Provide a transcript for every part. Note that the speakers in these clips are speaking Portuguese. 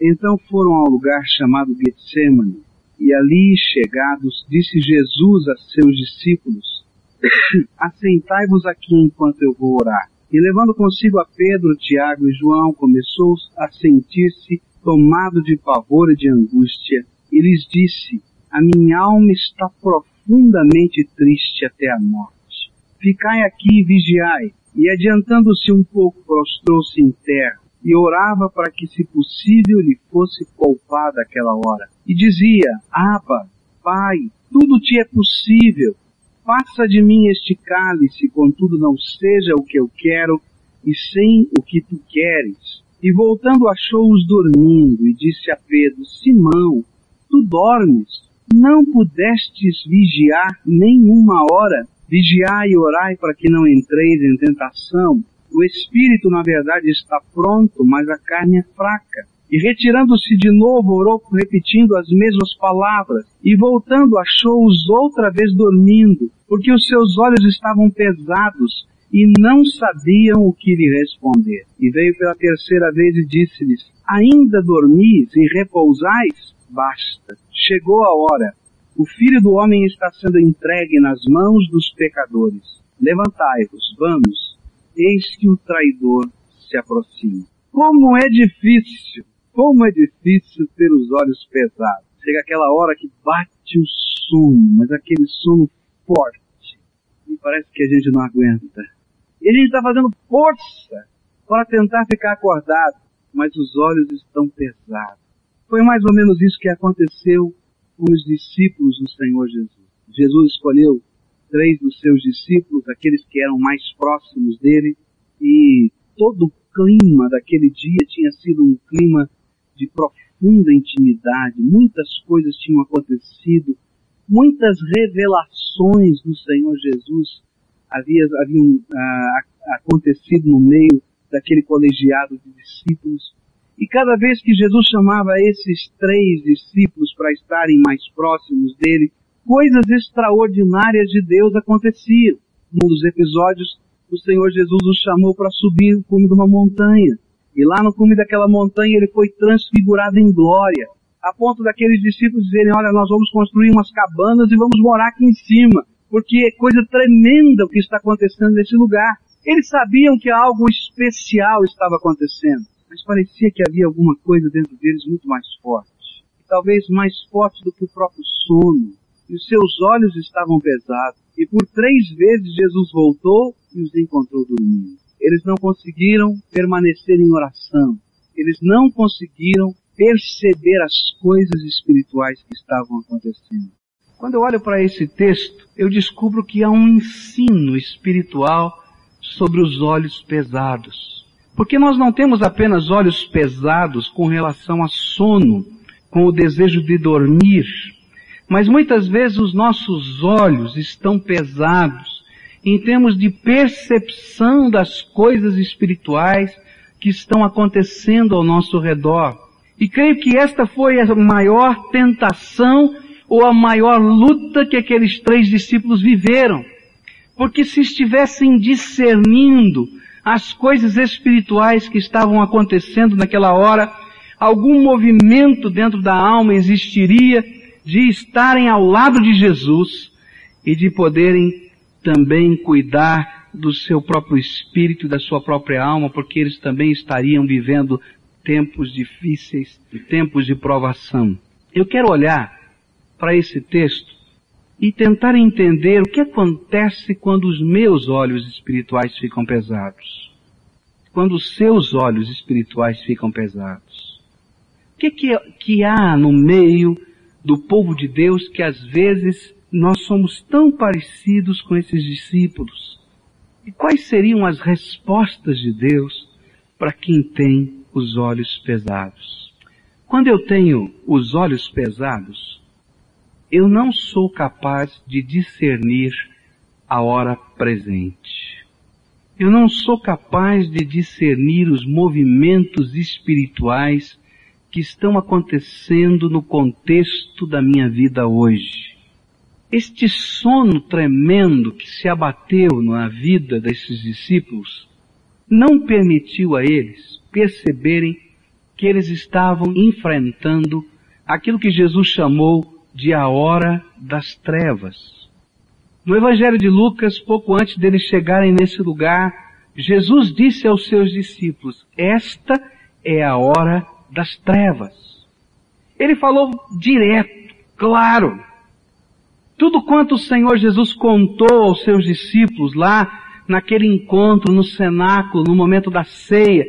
Então foram ao lugar chamado Getsemane, e ali chegados, disse Jesus a seus discípulos, Assentai-vos aqui enquanto eu vou orar. E levando consigo a Pedro, Tiago e João, começou a sentir-se tomado de pavor e de angústia, e lhes disse, A minha alma está profundamente triste até a morte. Ficai aqui e vigiai. E adiantando-se um pouco, prostrou-se em terra e orava para que, se possível, lhe fosse poupada aquela hora. E dizia, Abba, Pai, tudo te é possível. Passa de mim este cálice, contudo não seja o que eu quero, e sim o que tu queres. E voltando achou-os dormindo, e disse a Pedro, Simão, tu dormes? Não pudestes vigiar nem uma hora? Vigiai e orai para que não entreis em tentação. O espírito, na verdade, está pronto, mas a carne é fraca. E retirando-se de novo, orou repetindo as mesmas palavras. E voltando, achou-os outra vez dormindo, porque os seus olhos estavam pesados e não sabiam o que lhe responder. E veio pela terceira vez e disse-lhes, ainda dormis e repousais? Basta. Chegou a hora. O filho do homem está sendo entregue nas mãos dos pecadores. Levantai-vos, vamos. Eis que o traidor se aproxima. Como é difícil, como é difícil ter os olhos pesados. Chega aquela hora que bate o sono, mas aquele sono forte. E parece que a gente não aguenta. E a gente está fazendo força para tentar ficar acordado, mas os olhos estão pesados. Foi mais ou menos isso que aconteceu com os discípulos do Senhor Jesus. Jesus escolheu três dos seus discípulos, aqueles que eram mais próximos dele, e todo o clima daquele dia tinha sido um clima de profunda intimidade. Muitas coisas tinham acontecido, muitas revelações do Senhor Jesus havia, haviam ah, acontecido no meio daquele colegiado de discípulos. E cada vez que Jesus chamava esses três discípulos para estarem mais próximos dele, coisas extraordinárias de Deus aconteciam. Num dos episódios, o Senhor Jesus os chamou para subir o cume de uma montanha. E lá no cume daquela montanha ele foi transfigurado em glória, a ponto daqueles discípulos dizerem, olha, nós vamos construir umas cabanas e vamos morar aqui em cima porque é coisa tremenda o que está acontecendo nesse lugar. Eles sabiam que algo especial estava acontecendo, mas parecia que havia alguma coisa dentro deles muito mais forte, talvez mais forte do que o próprio sono. E os seus olhos estavam pesados. E por três vezes Jesus voltou e os encontrou dormindo. Eles não conseguiram permanecer em oração. Eles não conseguiram perceber as coisas espirituais que estavam acontecendo. Quando eu olho para esse texto, eu descubro que há um ensino espiritual sobre os olhos pesados. Porque nós não temos apenas olhos pesados com relação a sono, com o desejo de dormir, mas muitas vezes os nossos olhos estão pesados em termos de percepção das coisas espirituais que estão acontecendo ao nosso redor. E creio que esta foi a maior tentação ou a maior luta que aqueles três discípulos viveram. Porque se estivessem discernindo as coisas espirituais que estavam acontecendo naquela hora, algum movimento dentro da alma existiria de estarem ao lado de Jesus e de poderem também cuidar do seu próprio espírito e da sua própria alma, porque eles também estariam vivendo tempos difíceis tempos de provação. Eu quero olhar para esse texto e tentar entender o que acontece quando os meus olhos espirituais ficam pesados. Quando os seus olhos espirituais ficam pesados. O que, que, que há no meio do povo de Deus que às vezes nós somos tão parecidos com esses discípulos? E quais seriam as respostas de Deus para quem tem os olhos pesados? Quando eu tenho os olhos pesados, eu não sou capaz de discernir a hora presente. Eu não sou capaz de discernir os movimentos espirituais que estão acontecendo no contexto da minha vida hoje. Este sono tremendo que se abateu na vida desses discípulos não permitiu a eles perceberem que eles estavam enfrentando aquilo que Jesus chamou de a hora das trevas. No Evangelho de Lucas, pouco antes deles chegarem nesse lugar, Jesus disse aos seus discípulos, esta é a hora das trevas. Ele falou direto, claro. Tudo quanto o Senhor Jesus contou aos seus discípulos lá naquele encontro no cenáculo, no momento da ceia,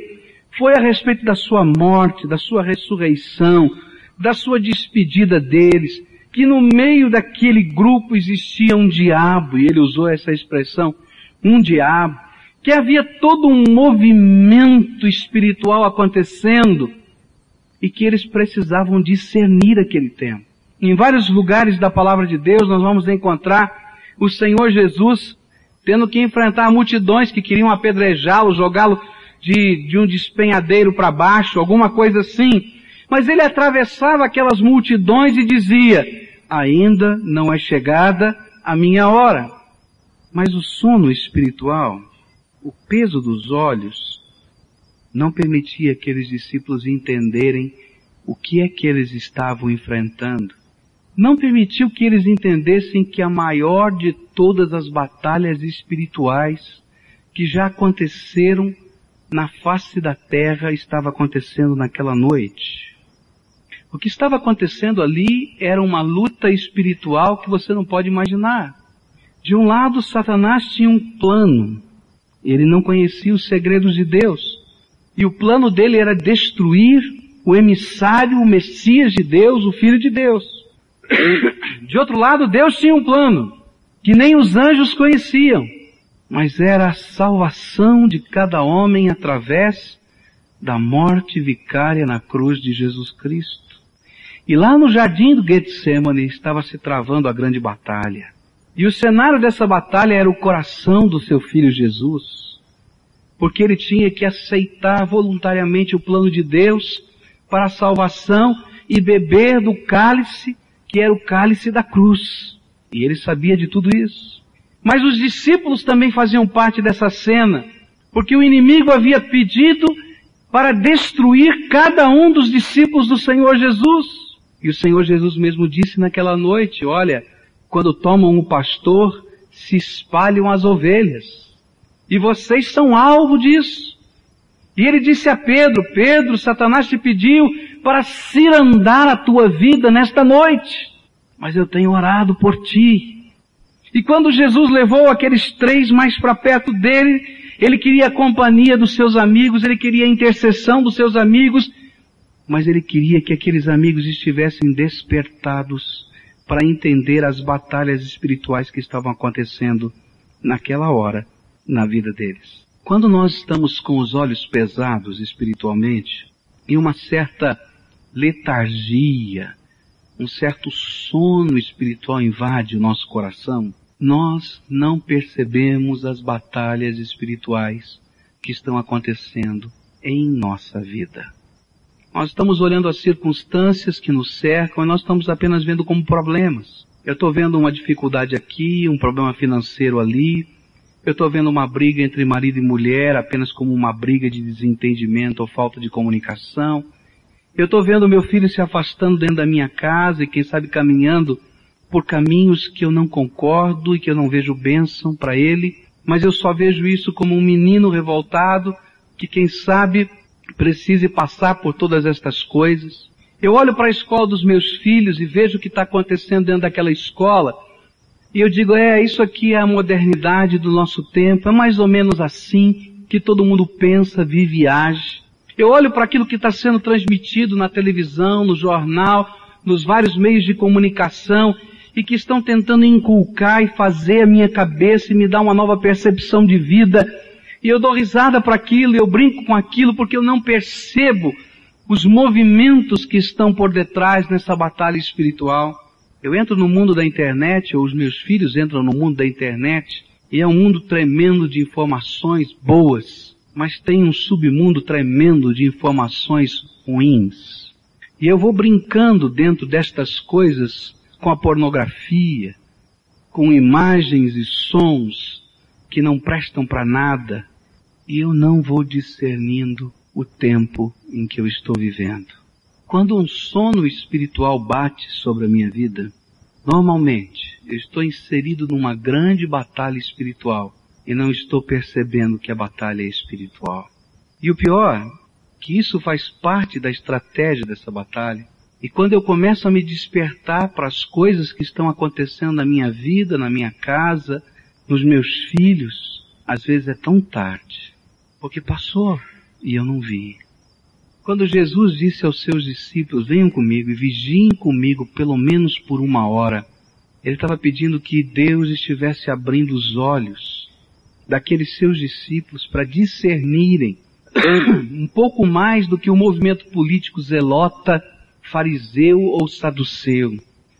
foi a respeito da sua morte, da sua ressurreição, da sua despedida deles, que no meio daquele grupo existia um diabo, e ele usou essa expressão, um diabo, que havia todo um movimento espiritual acontecendo e que eles precisavam discernir aquele tempo. Em vários lugares da palavra de Deus nós vamos encontrar o Senhor Jesus tendo que enfrentar multidões que queriam apedrejá-lo, jogá-lo de, de um despenhadeiro para baixo, alguma coisa assim. Mas ele atravessava aquelas multidões e dizia, ainda não é chegada a minha hora. Mas o sono espiritual, o peso dos olhos, não permitia aqueles discípulos entenderem o que é que eles estavam enfrentando. Não permitiu que eles entendessem que a maior de todas as batalhas espirituais que já aconteceram na face da terra estava acontecendo naquela noite. O que estava acontecendo ali era uma luta espiritual que você não pode imaginar. De um lado, Satanás tinha um plano. Ele não conhecia os segredos de Deus. E o plano dele era destruir o emissário, o Messias de Deus, o Filho de Deus. De outro lado, Deus tinha um plano que nem os anjos conheciam mas era a salvação de cada homem através da morte vicária na cruz de Jesus Cristo. E lá no jardim do Getsemane estava se travando a grande batalha. E o cenário dessa batalha era o coração do seu filho Jesus, porque ele tinha que aceitar voluntariamente o plano de Deus para a salvação e beber do cálice que era o cálice da cruz. E ele sabia de tudo isso. Mas os discípulos também faziam parte dessa cena, porque o inimigo havia pedido para destruir cada um dos discípulos do Senhor Jesus. E o Senhor Jesus mesmo disse naquela noite, olha, quando tomam um pastor, se espalham as ovelhas. E vocês são alvo disso. E ele disse a Pedro, Pedro, Satanás te pediu para cirandar a tua vida nesta noite. Mas eu tenho orado por ti e quando Jesus levou aqueles três mais para perto dele, ele queria a companhia dos seus amigos, ele queria a intercessão dos seus amigos, mas ele queria que aqueles amigos estivessem despertados para entender as batalhas espirituais que estavam acontecendo naquela hora na vida deles. Quando nós estamos com os olhos pesados espiritualmente e uma certa letargia, um certo sono espiritual invade o nosso coração, nós não percebemos as batalhas espirituais que estão acontecendo em nossa vida. Nós estamos olhando as circunstâncias que nos cercam e nós estamos apenas vendo como problemas. Eu estou vendo uma dificuldade aqui, um problema financeiro ali. Eu estou vendo uma briga entre marido e mulher apenas como uma briga de desentendimento ou falta de comunicação. Eu estou vendo meu filho se afastando dentro da minha casa e quem sabe caminhando por caminhos que eu não concordo e que eu não vejo bênção para ele, mas eu só vejo isso como um menino revoltado que quem sabe precise passar por todas estas coisas. Eu olho para a escola dos meus filhos e vejo o que está acontecendo dentro daquela escola e eu digo, é, isso aqui é a modernidade do nosso tempo, é mais ou menos assim que todo mundo pensa, vive e age. Eu olho para aquilo que está sendo transmitido na televisão, no jornal, nos vários meios de comunicação e que estão tentando inculcar e fazer a minha cabeça e me dar uma nova percepção de vida. E eu dou risada para aquilo, eu brinco com aquilo porque eu não percebo os movimentos que estão por detrás nessa batalha espiritual. Eu entro no mundo da internet, ou os meus filhos entram no mundo da internet, e é um mundo tremendo de informações boas, mas tem um submundo tremendo de informações ruins. E eu vou brincando dentro destas coisas com a pornografia, com imagens e sons que não prestam para nada, e eu não vou discernindo o tempo em que eu estou vivendo. Quando um sono espiritual bate sobre a minha vida, normalmente eu estou inserido numa grande batalha espiritual e não estou percebendo que a batalha é espiritual. E o pior, que isso faz parte da estratégia dessa batalha. E quando eu começo a me despertar para as coisas que estão acontecendo na minha vida, na minha casa, nos meus filhos, às vezes é tão tarde, porque passou e eu não vi. Quando Jesus disse aos seus discípulos, venham comigo e vigiem comigo pelo menos por uma hora, ele estava pedindo que Deus estivesse abrindo os olhos daqueles seus discípulos para discernirem um pouco mais do que o movimento político zelota, fariseu ou saduceu.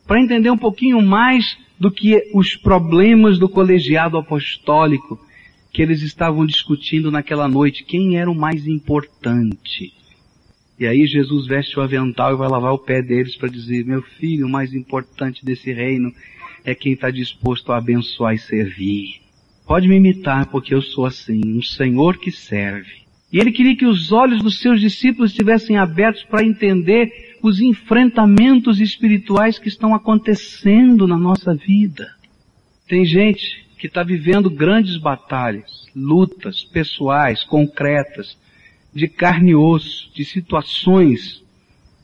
Para entender um pouquinho mais do que os problemas do colegiado apostólico que eles estavam discutindo naquela noite, quem era o mais importante. E aí Jesus veste o avental e vai lavar o pé deles para dizer, meu filho, o mais importante desse reino é quem está disposto a abençoar e servir. Pode me imitar porque eu sou assim, um Senhor que serve. E ele queria que os olhos dos seus discípulos estivessem abertos para entender os enfrentamentos espirituais que estão acontecendo na nossa vida. Tem gente que está vivendo grandes batalhas, lutas pessoais, concretas, de carne e osso, de situações,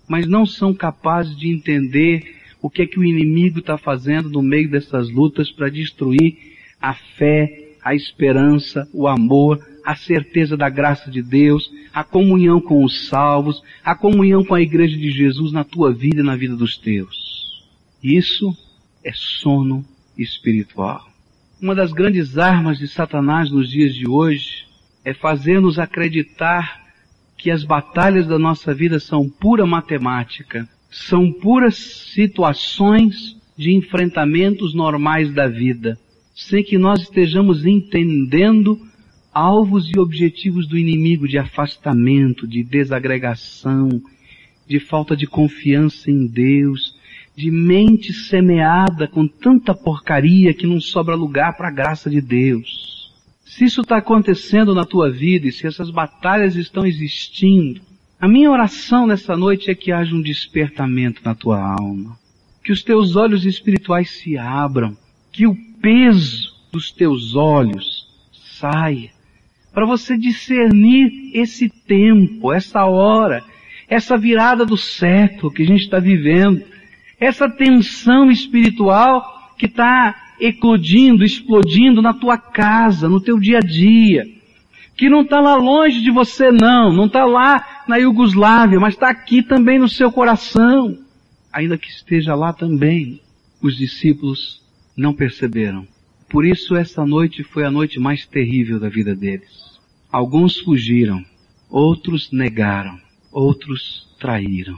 mas não são capazes de entender o que é que o inimigo está fazendo no meio dessas lutas para destruir a fé, a esperança, o amor, a certeza da graça de Deus, a comunhão com os salvos, a comunhão com a igreja de Jesus na tua vida e na vida dos teus. Isso é sono espiritual. Uma das grandes armas de Satanás nos dias de hoje é fazer-nos acreditar que as batalhas da nossa vida são pura matemática, são puras situações de enfrentamentos normais da vida, sem que nós estejamos entendendo alvos e objetivos do inimigo de afastamento, de desagregação, de falta de confiança em Deus, de mente semeada com tanta porcaria que não sobra lugar para a graça de Deus. Se isso está acontecendo na tua vida e se essas batalhas estão existindo, a minha oração nessa noite é que haja um despertamento na tua alma, que os teus olhos espirituais se abram, que o peso dos teus olhos saia, para você discernir esse tempo, essa hora, essa virada do século que a gente está vivendo, essa tensão espiritual que está eclodindo, explodindo na tua casa, no teu dia a dia, que não está lá longe de você não, não está lá na Iugoslávia, mas está aqui também no seu coração, ainda que esteja lá também. Os discípulos não perceberam. Por isso essa noite foi a noite mais terrível da vida deles. Alguns fugiram, outros negaram, outros traíram,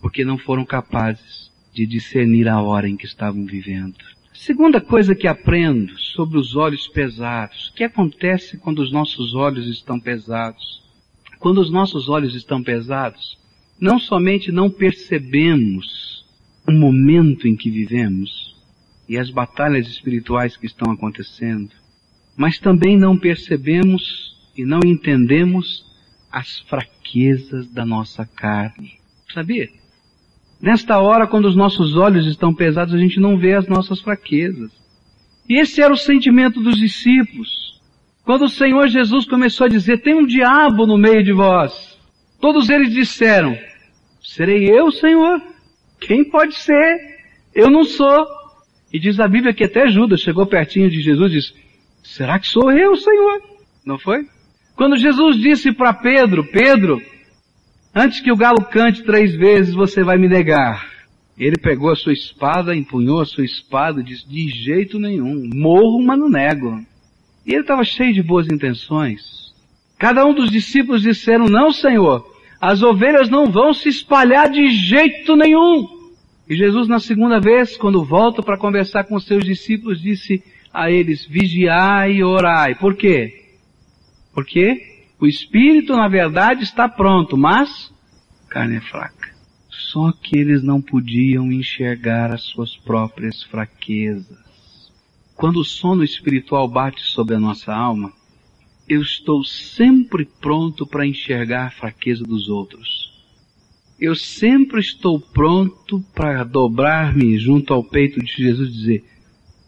porque não foram capazes de discernir a hora em que estavam vivendo. Segunda coisa que aprendo sobre os olhos pesados. O que acontece quando os nossos olhos estão pesados? Quando os nossos olhos estão pesados, não somente não percebemos o momento em que vivemos e as batalhas espirituais que estão acontecendo, mas também não percebemos e não entendemos as fraquezas da nossa carne. Sabia? Nesta hora, quando os nossos olhos estão pesados, a gente não vê as nossas fraquezas. E esse era o sentimento dos discípulos. Quando o Senhor Jesus começou a dizer, tem um diabo no meio de vós. Todos eles disseram, serei eu, Senhor? Quem pode ser? Eu não sou. E diz a Bíblia que até Judas chegou pertinho de Jesus e disse, será que sou eu, Senhor? Não foi? Quando Jesus disse para Pedro, Pedro, antes que o galo cante três vezes, você vai me negar. Ele pegou a sua espada, empunhou a sua espada e disse, de jeito nenhum, morro, mas não nego. E ele estava cheio de boas intenções. Cada um dos discípulos disseram, não Senhor, as ovelhas não vão se espalhar de jeito nenhum. E Jesus na segunda vez, quando volta para conversar com os seus discípulos, disse a eles, vigiai e orai. Por quê? Porque o espírito, na verdade, está pronto, mas carne é fraca. Só que eles não podiam enxergar as suas próprias fraquezas. Quando o sono espiritual bate sobre a nossa alma, eu estou sempre pronto para enxergar a fraqueza dos outros. Eu sempre estou pronto para dobrar-me junto ao peito de Jesus e dizer: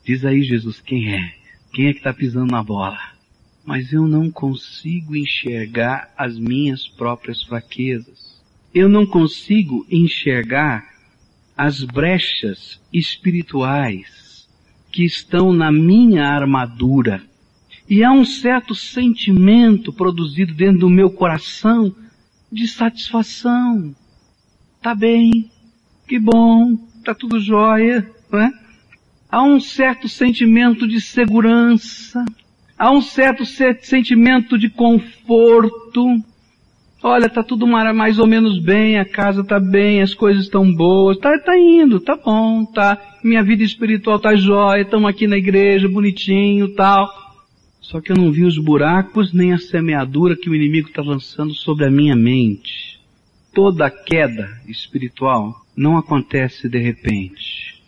Diz aí, Jesus, quem é? Quem é que está pisando na bola? Mas eu não consigo enxergar as minhas próprias fraquezas. Eu não consigo enxergar as brechas espirituais que estão na minha armadura. E há um certo sentimento produzido dentro do meu coração de satisfação. Tá bem, que bom, tá tudo jóia, não é? Há um certo sentimento de segurança, há um certo sentimento de conforto, Olha, tá tudo mais ou menos bem, a casa tá bem, as coisas estão boas, tá, tá indo, tá bom, tá. Minha vida espiritual tá jóia, estamos aqui na igreja, bonitinho, tal. Só que eu não vi os buracos nem a semeadura que o inimigo está lançando sobre a minha mente. Toda queda espiritual não acontece de repente.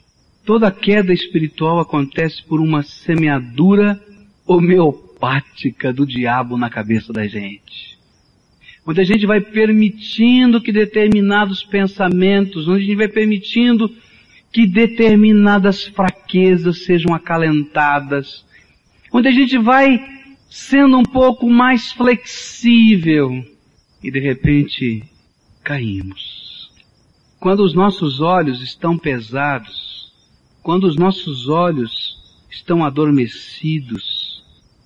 Toda queda espiritual acontece por uma semeadura homeopática do diabo na cabeça da gente onde a gente vai permitindo que determinados pensamentos, onde a gente vai permitindo que determinadas fraquezas sejam acalentadas, onde a gente vai sendo um pouco mais flexível e de repente caímos. Quando os nossos olhos estão pesados, quando os nossos olhos estão adormecidos,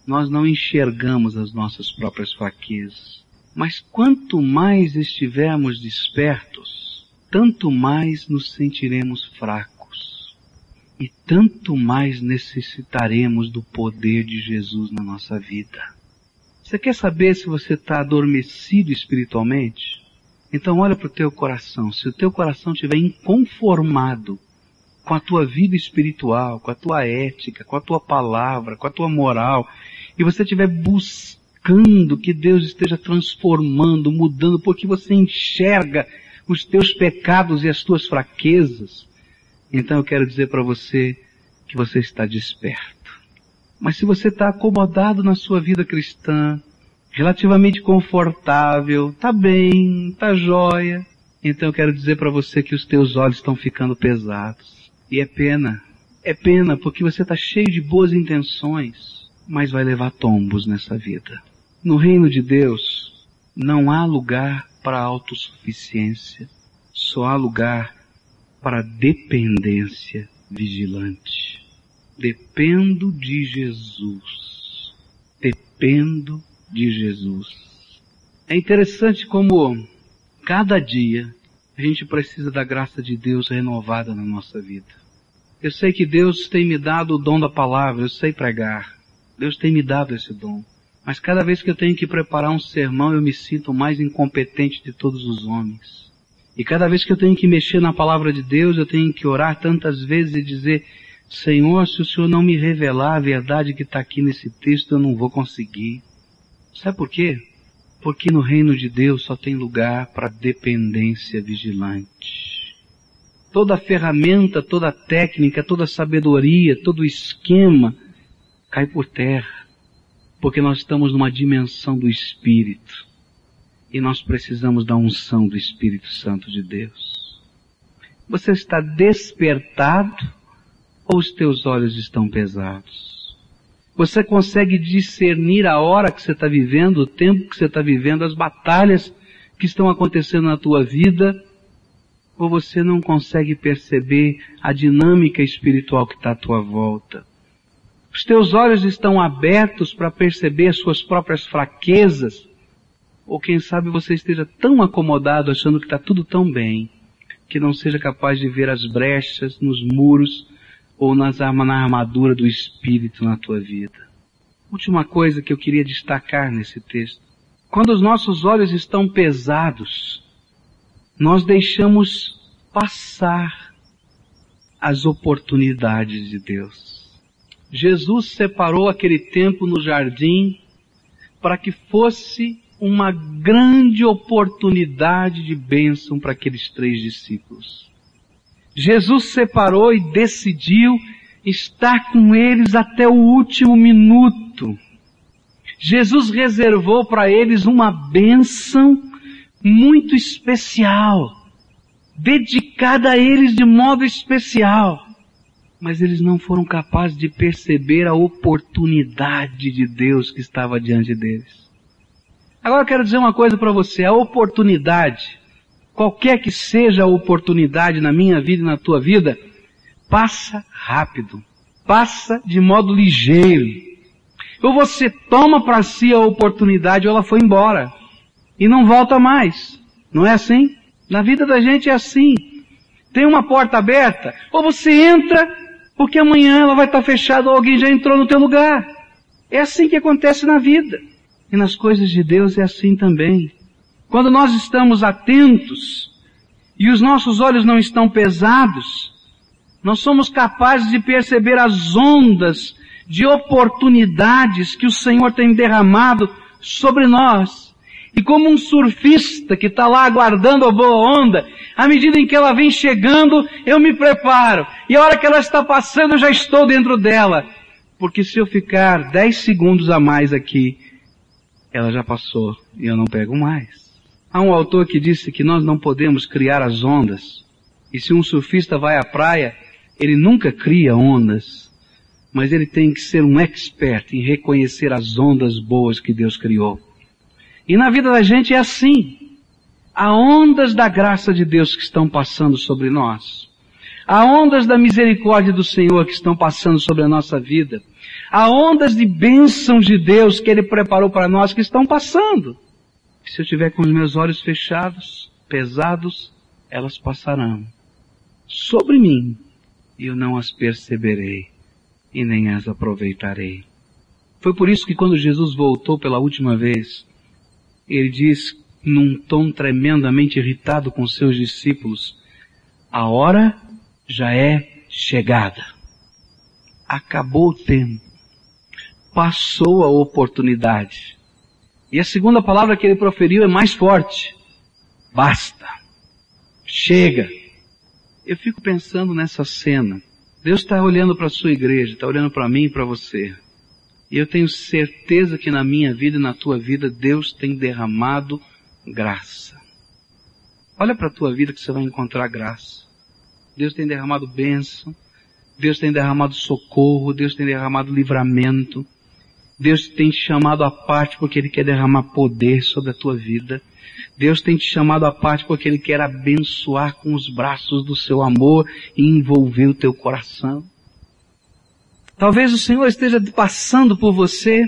nós não enxergamos as nossas próprias fraquezas. Mas quanto mais estivermos despertos, tanto mais nos sentiremos fracos e tanto mais necessitaremos do poder de Jesus na nossa vida. Você quer saber se você está adormecido espiritualmente? Então olha para o teu coração. Se o teu coração estiver inconformado com a tua vida espiritual, com a tua ética, com a tua palavra, com a tua moral, e você estiver buscando que Deus esteja transformando, mudando, porque você enxerga os teus pecados e as tuas fraquezas. Então eu quero dizer para você que você está desperto. Mas se você está acomodado na sua vida cristã, relativamente confortável, tá bem, tá jóia, então eu quero dizer para você que os teus olhos estão ficando pesados. E é pena. É pena porque você está cheio de boas intenções, mas vai levar tombos nessa vida. No reino de Deus não há lugar para autossuficiência, só há lugar para dependência vigilante. Dependo de Jesus. Dependo de Jesus. É interessante como cada dia a gente precisa da graça de Deus renovada na nossa vida. Eu sei que Deus tem me dado o dom da palavra, eu sei pregar. Deus tem me dado esse dom. Mas cada vez que eu tenho que preparar um sermão, eu me sinto mais incompetente de todos os homens. E cada vez que eu tenho que mexer na palavra de Deus, eu tenho que orar tantas vezes e dizer, Senhor, se o Senhor não me revelar a verdade que está aqui nesse texto, eu não vou conseguir. Sabe por quê? Porque no reino de Deus só tem lugar para dependência vigilante. Toda ferramenta, toda técnica, toda sabedoria, todo esquema cai por terra porque nós estamos numa dimensão do Espírito e nós precisamos da unção do Espírito Santo de Deus. Você está despertado ou os teus olhos estão pesados? Você consegue discernir a hora que você está vivendo, o tempo que você está vivendo, as batalhas que estão acontecendo na tua vida? Ou você não consegue perceber a dinâmica espiritual que está à tua volta? Os teus olhos estão abertos para perceber as suas próprias fraquezas? Ou quem sabe você esteja tão acomodado achando que está tudo tão bem, que não seja capaz de ver as brechas nos muros ou nas, na armadura do Espírito na tua vida. Última coisa que eu queria destacar nesse texto. Quando os nossos olhos estão pesados, nós deixamos passar as oportunidades de Deus. Jesus separou aquele tempo no jardim para que fosse uma grande oportunidade de bênção para aqueles três discípulos. Jesus separou e decidiu estar com eles até o último minuto. Jesus reservou para eles uma bênção muito especial, dedicada a eles de modo especial. Mas eles não foram capazes de perceber a oportunidade de Deus que estava diante deles. Agora eu quero dizer uma coisa para você, a oportunidade, qualquer que seja a oportunidade na minha vida e na tua vida, passa rápido, passa de modo ligeiro. Ou você toma para si a oportunidade ou ela foi embora. E não volta mais. Não é assim? Na vida da gente é assim. Tem uma porta aberta, ou você entra, porque amanhã ela vai estar fechada ou alguém já entrou no teu lugar. É assim que acontece na vida. E nas coisas de Deus é assim também. Quando nós estamos atentos e os nossos olhos não estão pesados, nós somos capazes de perceber as ondas de oportunidades que o Senhor tem derramado sobre nós. E como um surfista que está lá aguardando a boa onda, à medida em que ela vem chegando, eu me preparo. E a hora que ela está passando, eu já estou dentro dela. Porque se eu ficar 10 segundos a mais aqui, ela já passou e eu não pego mais. Há um autor que disse que nós não podemos criar as ondas. E se um surfista vai à praia, ele nunca cria ondas mas ele tem que ser um expert em reconhecer as ondas boas que Deus criou. E na vida da gente é assim. Há ondas da graça de Deus que estão passando sobre nós. Há ondas da misericórdia do Senhor que estão passando sobre a nossa vida. Há ondas de bênçãos de Deus que Ele preparou para nós que estão passando. Se eu tiver com os meus olhos fechados, pesados, elas passarão sobre mim e eu não as perceberei e nem as aproveitarei. Foi por isso que quando Jesus voltou pela última vez, ele diz num tom tremendamente irritado com seus discípulos, a hora já é chegada. Acabou o tempo. Passou a oportunidade. E a segunda palavra que ele proferiu é mais forte. Basta. Chega. Eu fico pensando nessa cena. Deus está olhando para a sua igreja, está olhando para mim e para você. E eu tenho certeza que na minha vida e na tua vida Deus tem derramado graça. Olha para a tua vida que você vai encontrar graça. Deus tem derramado bênção. Deus tem derramado socorro. Deus tem derramado livramento. Deus tem te chamado à parte porque Ele quer derramar poder sobre a tua vida. Deus tem te chamado à parte porque Ele quer abençoar com os braços do seu amor e envolver o teu coração. Talvez o Senhor esteja passando por você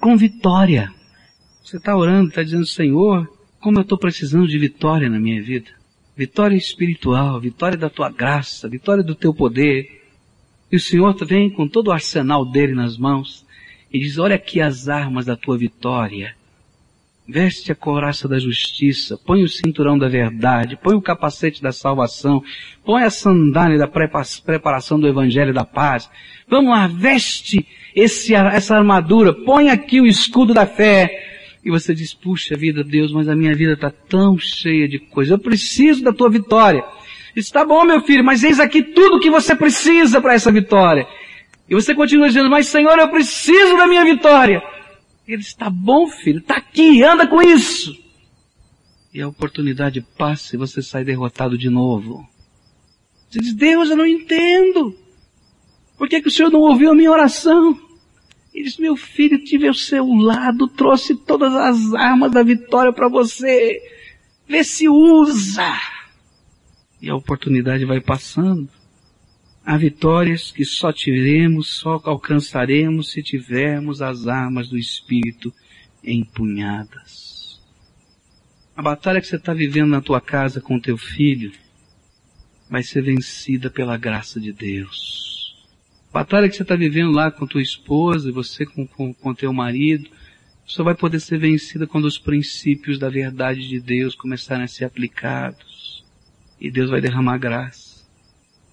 com vitória. Você está orando, está dizendo, Senhor, como eu estou precisando de vitória na minha vida. Vitória espiritual, vitória da tua graça, vitória do teu poder. E o Senhor vem com todo o arsenal dele nas mãos e diz, olha aqui as armas da tua vitória Veste a couraça da justiça, põe o cinturão da verdade, põe o capacete da salvação, põe a sandália da preparação do evangelho da paz. Vamos lá, veste esse, essa armadura, põe aqui o escudo da fé. E você diz, puxa vida, Deus, mas a minha vida está tão cheia de coisas. Eu preciso da tua vitória. Está bom, meu filho, mas eis aqui tudo que você precisa para essa vitória. E você continua dizendo, mas Senhor, eu preciso da minha vitória. Ele está bom, filho, está aqui, anda com isso. E a oportunidade passa e você sai derrotado de novo. Você diz, Deus, eu não entendo. Por que, que o Senhor não ouviu a minha oração? Ele diz, meu filho, tive ao seu lado, trouxe todas as armas da vitória para você. Vê se usa. E a oportunidade vai passando. Há vitórias que só teremos, só alcançaremos se tivermos as armas do Espírito empunhadas. A batalha que você está vivendo na tua casa com teu filho vai ser vencida pela graça de Deus. A batalha que você está vivendo lá com tua esposa e você com, com, com teu marido só vai poder ser vencida quando os princípios da verdade de Deus começarem a ser aplicados. E Deus vai derramar graça.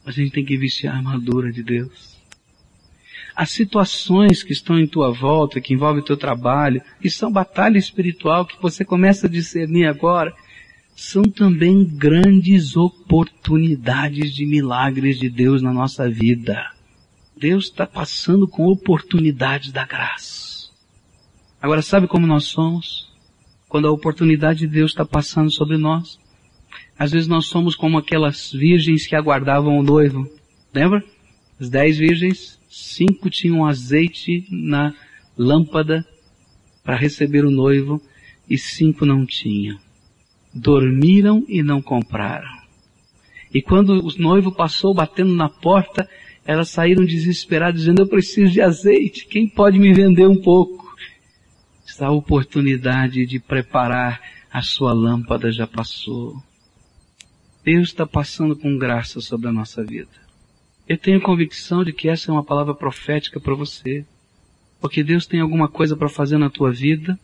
A gente tem que vestir a armadura de Deus. As situações que estão em tua volta, que envolvem teu trabalho, que são batalha espiritual que você começa a discernir agora, são também grandes oportunidades de milagres de Deus na nossa vida. Deus está passando com oportunidades da graça. Agora sabe como nós somos? Quando a oportunidade de Deus está passando sobre nós, às vezes nós somos como aquelas virgens que aguardavam o noivo. Lembra? As dez virgens, cinco tinham azeite na lâmpada para receber o noivo e cinco não tinham. Dormiram e não compraram. E quando o noivo passou batendo na porta, elas saíram desesperadas dizendo, eu preciso de azeite, quem pode me vender um pouco? Essa oportunidade de preparar a sua lâmpada já passou. Deus está passando com graça sobre a nossa vida. Eu tenho convicção de que essa é uma palavra profética para você. Porque Deus tem alguma coisa para fazer na tua vida.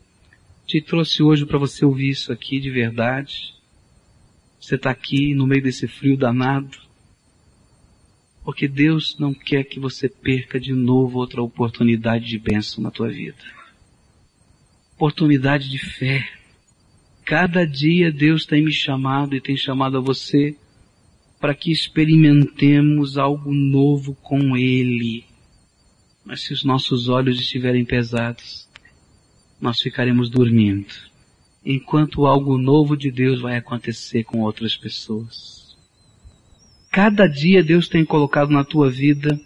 Te trouxe hoje para você ouvir isso aqui de verdade. Você está aqui no meio desse frio danado. Porque Deus não quer que você perca de novo outra oportunidade de bênção na tua vida. Oportunidade de fé. Cada dia Deus tem me chamado e tem chamado a você para que experimentemos algo novo com Ele. Mas se os nossos olhos estiverem pesados, nós ficaremos dormindo, enquanto algo novo de Deus vai acontecer com outras pessoas. Cada dia Deus tem colocado na tua vida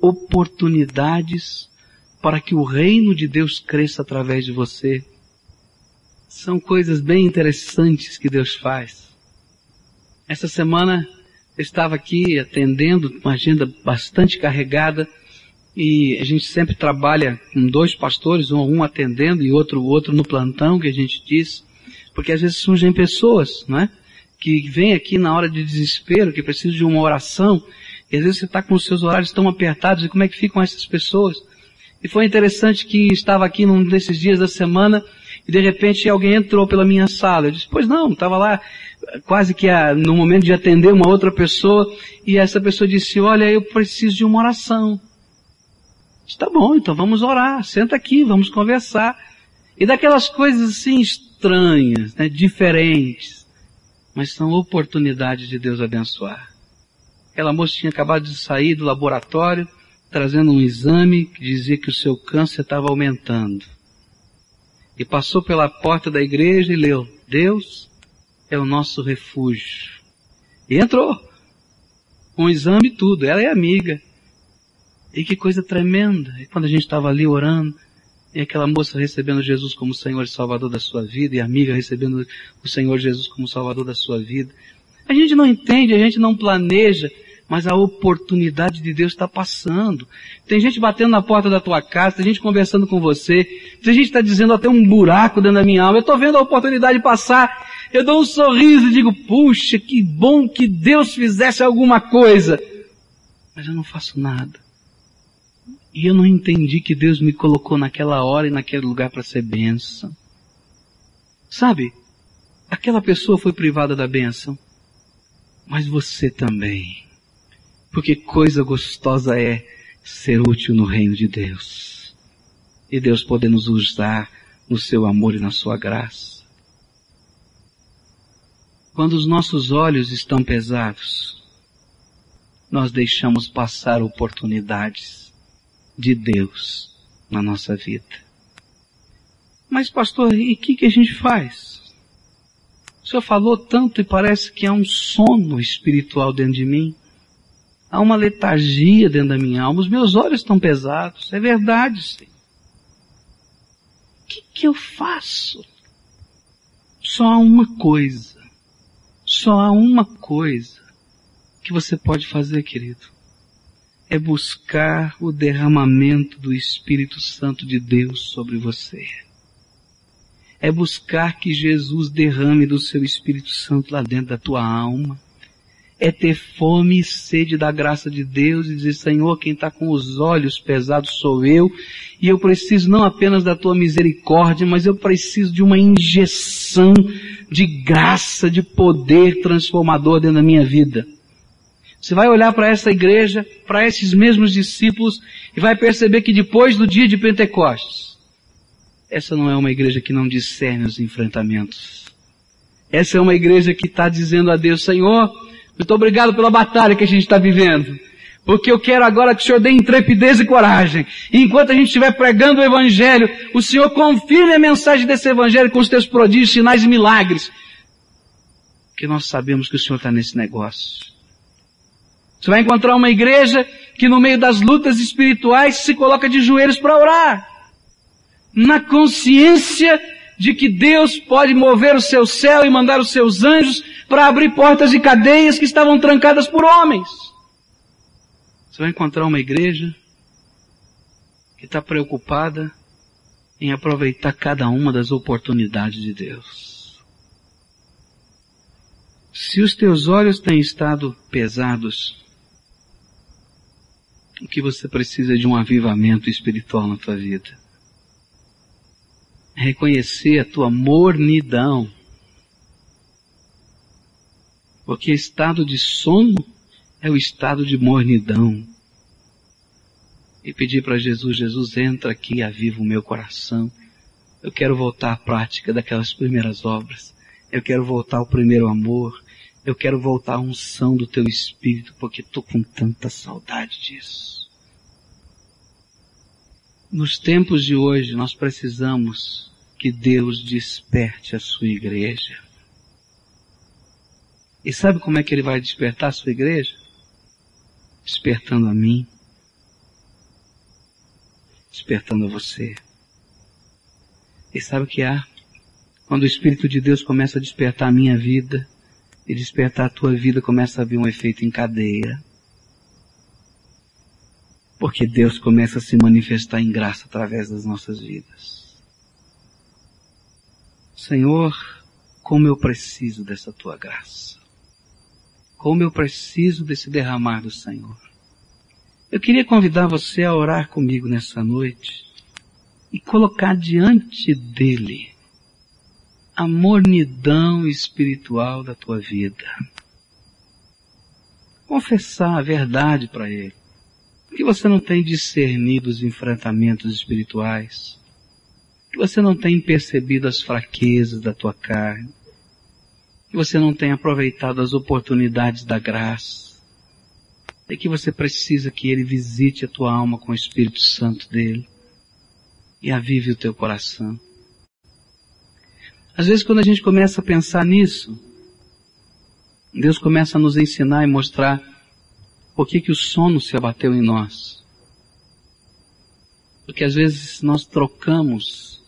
oportunidades para que o reino de Deus cresça através de você. São coisas bem interessantes que Deus faz. Essa semana eu estava aqui atendendo uma agenda bastante carregada e a gente sempre trabalha com dois pastores, um, atendendo e outro outro no plantão que a gente diz, porque às vezes surgem pessoas, não é? Que vêm aqui na hora de desespero, que precisam de uma oração, e às vezes você está com os seus horários tão apertados, e como é que ficam essas pessoas? E foi interessante que estava aqui num desses dias da semana, e de repente alguém entrou pela minha sala. Eu disse, pois não, estava lá quase que a, no momento de atender uma outra pessoa, e essa pessoa disse, olha, eu preciso de uma oração. Está bom, então vamos orar, senta aqui, vamos conversar. E daquelas coisas assim estranhas, né, diferentes, mas são oportunidades de Deus abençoar. Aquela moça tinha acabado de sair do laboratório, trazendo um exame que dizia que o seu câncer estava aumentando. E passou pela porta da igreja e leu, Deus é o nosso refúgio. E entrou. Com um exame e tudo. Ela é amiga. E que coisa tremenda. E quando a gente estava ali orando, e aquela moça recebendo Jesus como Senhor e Salvador da sua vida, e a amiga recebendo o Senhor Jesus como Salvador da sua vida. A gente não entende, a gente não planeja, mas a oportunidade de Deus está passando. Tem gente batendo na porta da tua casa, tem gente conversando com você, tem gente está dizendo até um buraco dentro da minha alma. Eu estou vendo a oportunidade passar, eu dou um sorriso e digo, puxa, que bom que Deus fizesse alguma coisa. Mas eu não faço nada. E eu não entendi que Deus me colocou naquela hora e naquele lugar para ser bênção. Sabe? Aquela pessoa foi privada da bênção. Mas você também. Porque coisa gostosa é ser útil no reino de Deus. E Deus poder nos usar no seu amor e na sua graça. Quando os nossos olhos estão pesados, nós deixamos passar oportunidades de Deus na nossa vida. Mas pastor, e o que, que a gente faz? O senhor falou tanto e parece que há um sono espiritual dentro de mim. Há uma letargia dentro da minha alma. Os meus olhos estão pesados. É verdade, Senhor. O que, que eu faço? Só há uma coisa. Só há uma coisa que você pode fazer, querido é buscar o derramamento do Espírito Santo de Deus sobre você. É buscar que Jesus derrame do seu Espírito Santo lá dentro da tua alma. É ter fome e sede da graça de Deus e dizer, Senhor, quem está com os olhos pesados sou eu, e eu preciso não apenas da tua misericórdia, mas eu preciso de uma injeção de graça, de poder transformador dentro da minha vida. Você vai olhar para essa igreja, para esses mesmos discípulos, e vai perceber que depois do dia de Pentecostes, essa não é uma igreja que não discerne os enfrentamentos. Essa é uma igreja que está dizendo a Deus, Senhor, muito obrigado pela batalha que a gente está vivendo. Porque eu quero agora que o Senhor dê intrepidez e coragem. E enquanto a gente estiver pregando o Evangelho, o Senhor confirme a mensagem desse Evangelho com os teus prodígios, sinais e milagres. Porque nós sabemos que o Senhor está nesse negócio. Você vai encontrar uma igreja que no meio das lutas espirituais se coloca de joelhos para orar. Na consciência de que Deus pode mover o seu céu e mandar os seus anjos para abrir portas e cadeias que estavam trancadas por homens. Você vai encontrar uma igreja que está preocupada em aproveitar cada uma das oportunidades de Deus. Se os teus olhos têm estado pesados, o que você precisa é de um avivamento espiritual na tua vida. Reconhecer a tua mornidão. Porque estado de sono é o estado de mornidão. E pedir para Jesus, Jesus entra aqui, aviva o meu coração. Eu quero voltar à prática daquelas primeiras obras. Eu quero voltar ao primeiro amor. Eu quero voltar à unção do teu espírito, porque estou com tanta saudade disso. Nos tempos de hoje, nós precisamos que Deus desperte a sua igreja. E sabe como é que Ele vai despertar a sua igreja? despertando a mim, despertando a você. E sabe o que há? Quando o Espírito de Deus começa a despertar a minha vida e despertar a tua vida, começa a haver um efeito em cadeia. Porque Deus começa a se manifestar em graça através das nossas vidas. Senhor, como eu preciso dessa tua graça. Como eu preciso desse derramar do Senhor. Eu queria convidar você a orar comigo nessa noite e colocar diante dele a mornidão espiritual da tua vida. Confessar a verdade para ele. Que você não tem discernido os enfrentamentos espirituais. Que você não tem percebido as fraquezas da tua carne que você não tem aproveitado as oportunidades da graça. É que você precisa que Ele visite a tua alma com o Espírito Santo dele e avive o teu coração. Às vezes quando a gente começa a pensar nisso, Deus começa a nos ensinar e mostrar por que, que o sono se abateu em nós. Porque às vezes nós trocamos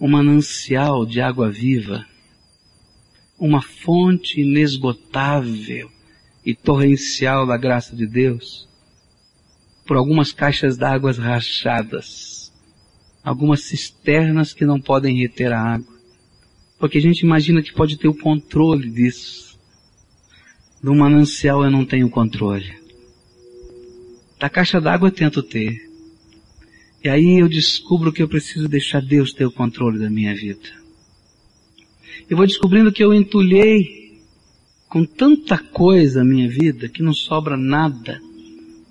um manancial de água viva uma fonte inesgotável e torrencial da graça de Deus por algumas caixas d'água rachadas, algumas cisternas que não podem reter a água, porque a gente imagina que pode ter o controle disso. Do manancial eu não tenho controle. Da caixa d'água eu tento ter. E aí eu descubro que eu preciso deixar Deus ter o controle da minha vida eu vou descobrindo que eu entulhei com tanta coisa a minha vida que não sobra nada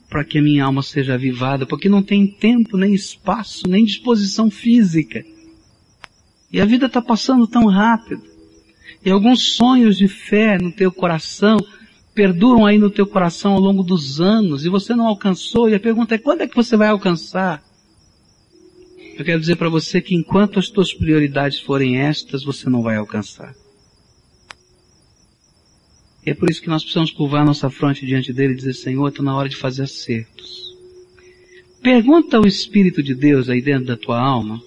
para que a minha alma seja avivada, porque não tem tempo, nem espaço, nem disposição física. E a vida está passando tão rápido. E alguns sonhos de fé no teu coração perduram aí no teu coração ao longo dos anos e você não alcançou. E a pergunta é quando é que você vai alcançar? Eu quero dizer para você que enquanto as tuas prioridades forem estas, você não vai alcançar. E é por isso que nós precisamos curvar nossa fronte diante dele e dizer, Senhor, está na hora de fazer acertos. Pergunta ao Espírito de Deus aí dentro da tua alma.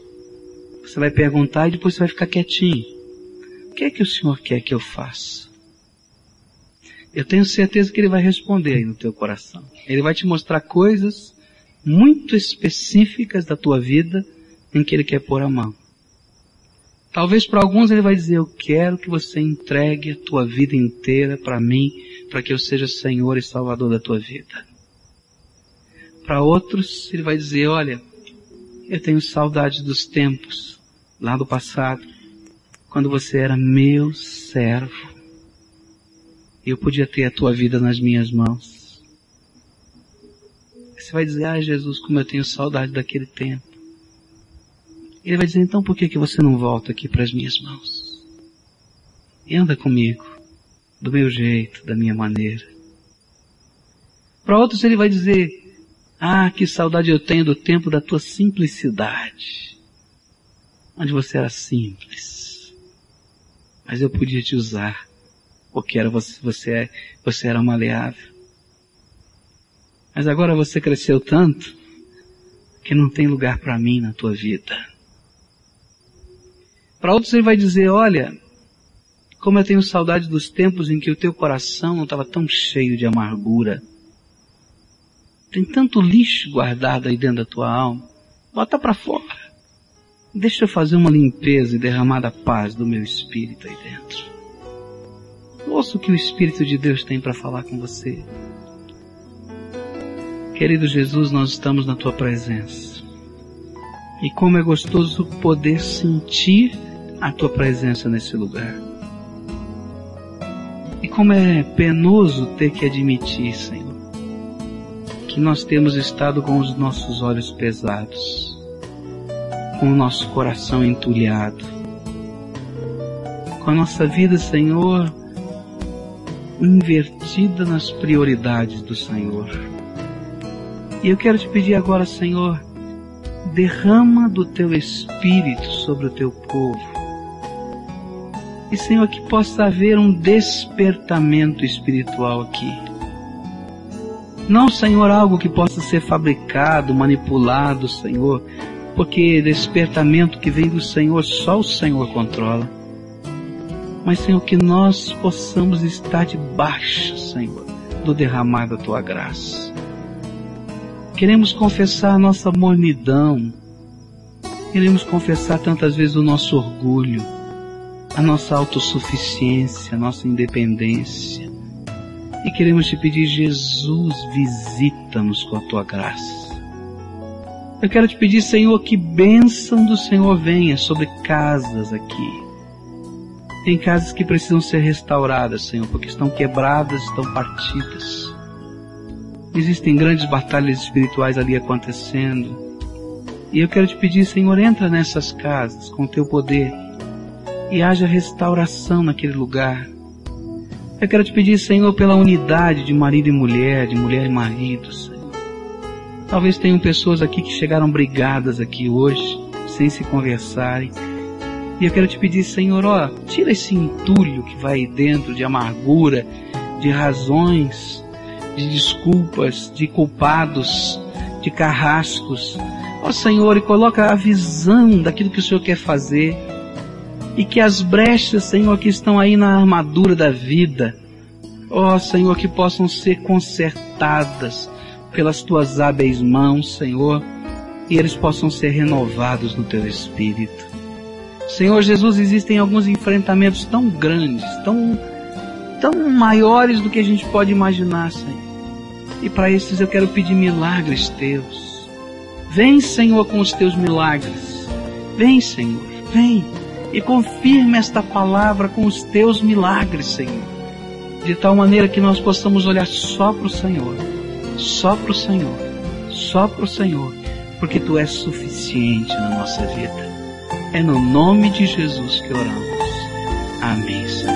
Você vai perguntar e depois você vai ficar quietinho. O que é que o Senhor quer que eu faça? Eu tenho certeza que Ele vai responder aí no teu coração. Ele vai te mostrar coisas muito específicas da tua vida em que Ele quer pôr a mão. Talvez para alguns Ele vai dizer, eu quero que você entregue a tua vida inteira para mim, para que eu seja Senhor e Salvador da tua vida. Para outros Ele vai dizer, olha, eu tenho saudade dos tempos lá do passado, quando você era meu servo. Eu podia ter a tua vida nas minhas mãos. Você vai dizer, ah Jesus, como eu tenho saudade daquele tempo. Ele vai dizer, então por que, que você não volta aqui para as minhas mãos? E anda comigo, do meu jeito, da minha maneira. Para outros ele vai dizer, ah, que saudade eu tenho do tempo da tua simplicidade. Onde você era simples. Mas eu podia te usar. Porque era você, você, você era maleável. Mas agora você cresceu tanto que não tem lugar para mim na tua vida. Para outros ele vai dizer, olha, como eu tenho saudade dos tempos em que o teu coração não estava tão cheio de amargura. Tem tanto lixo guardado aí dentro da tua alma. Bota para fora. Deixa eu fazer uma limpeza e derramar a paz do meu espírito aí dentro. Ouça o que o Espírito de Deus tem para falar com você. Querido Jesus, nós estamos na tua presença. E como é gostoso poder sentir a tua presença nesse lugar. E como é penoso ter que admitir, Senhor, que nós temos estado com os nossos olhos pesados, com o nosso coração entulhado, com a nossa vida, Senhor, invertida nas prioridades do Senhor. E eu quero te pedir agora, Senhor, derrama do teu Espírito sobre o teu povo e, Senhor, que possa haver um despertamento espiritual aqui. Não, Senhor, algo que possa ser fabricado, manipulado, Senhor, porque despertamento que vem do Senhor só o Senhor controla. Mas, Senhor, que nós possamos estar debaixo, Senhor, do derramar da tua graça. Queremos confessar a nossa mornidão. Queremos confessar tantas vezes o nosso orgulho a nossa autossuficiência, a nossa independência. E queremos te pedir, Jesus, visita-nos com a tua graça. Eu quero te pedir, Senhor, que bênção do Senhor venha sobre casas aqui. Tem casas que precisam ser restauradas, Senhor, porque estão quebradas, estão partidas. Existem grandes batalhas espirituais ali acontecendo. E eu quero te pedir, Senhor, entra nessas casas com o teu poder e haja restauração naquele lugar. Eu quero te pedir, Senhor, pela unidade de marido e mulher, de mulher e marido, Senhor. Talvez tenham pessoas aqui que chegaram brigadas aqui hoje, sem se conversarem. E eu quero te pedir, Senhor, ó, tira esse entulho que vai dentro de amargura, de razões, de desculpas, de culpados, de carrascos. Ó Senhor, e coloca a visão daquilo que o Senhor quer fazer e que as brechas, Senhor, que estão aí na armadura da vida, ó Senhor, que possam ser consertadas pelas tuas hábeis mãos, Senhor, e eles possam ser renovados no teu espírito. Senhor Jesus, existem alguns enfrentamentos tão grandes, tão, tão maiores do que a gente pode imaginar, Senhor. E para esses eu quero pedir milagres teus. Vem, Senhor, com os teus milagres. Vem, Senhor, vem e confirme esta palavra com os teus milagres, Senhor. De tal maneira que nós possamos olhar só para o Senhor, só para o Senhor, só para o Senhor, porque Tu és suficiente na nossa vida. É no nome de Jesus que oramos. Amém, Senhor.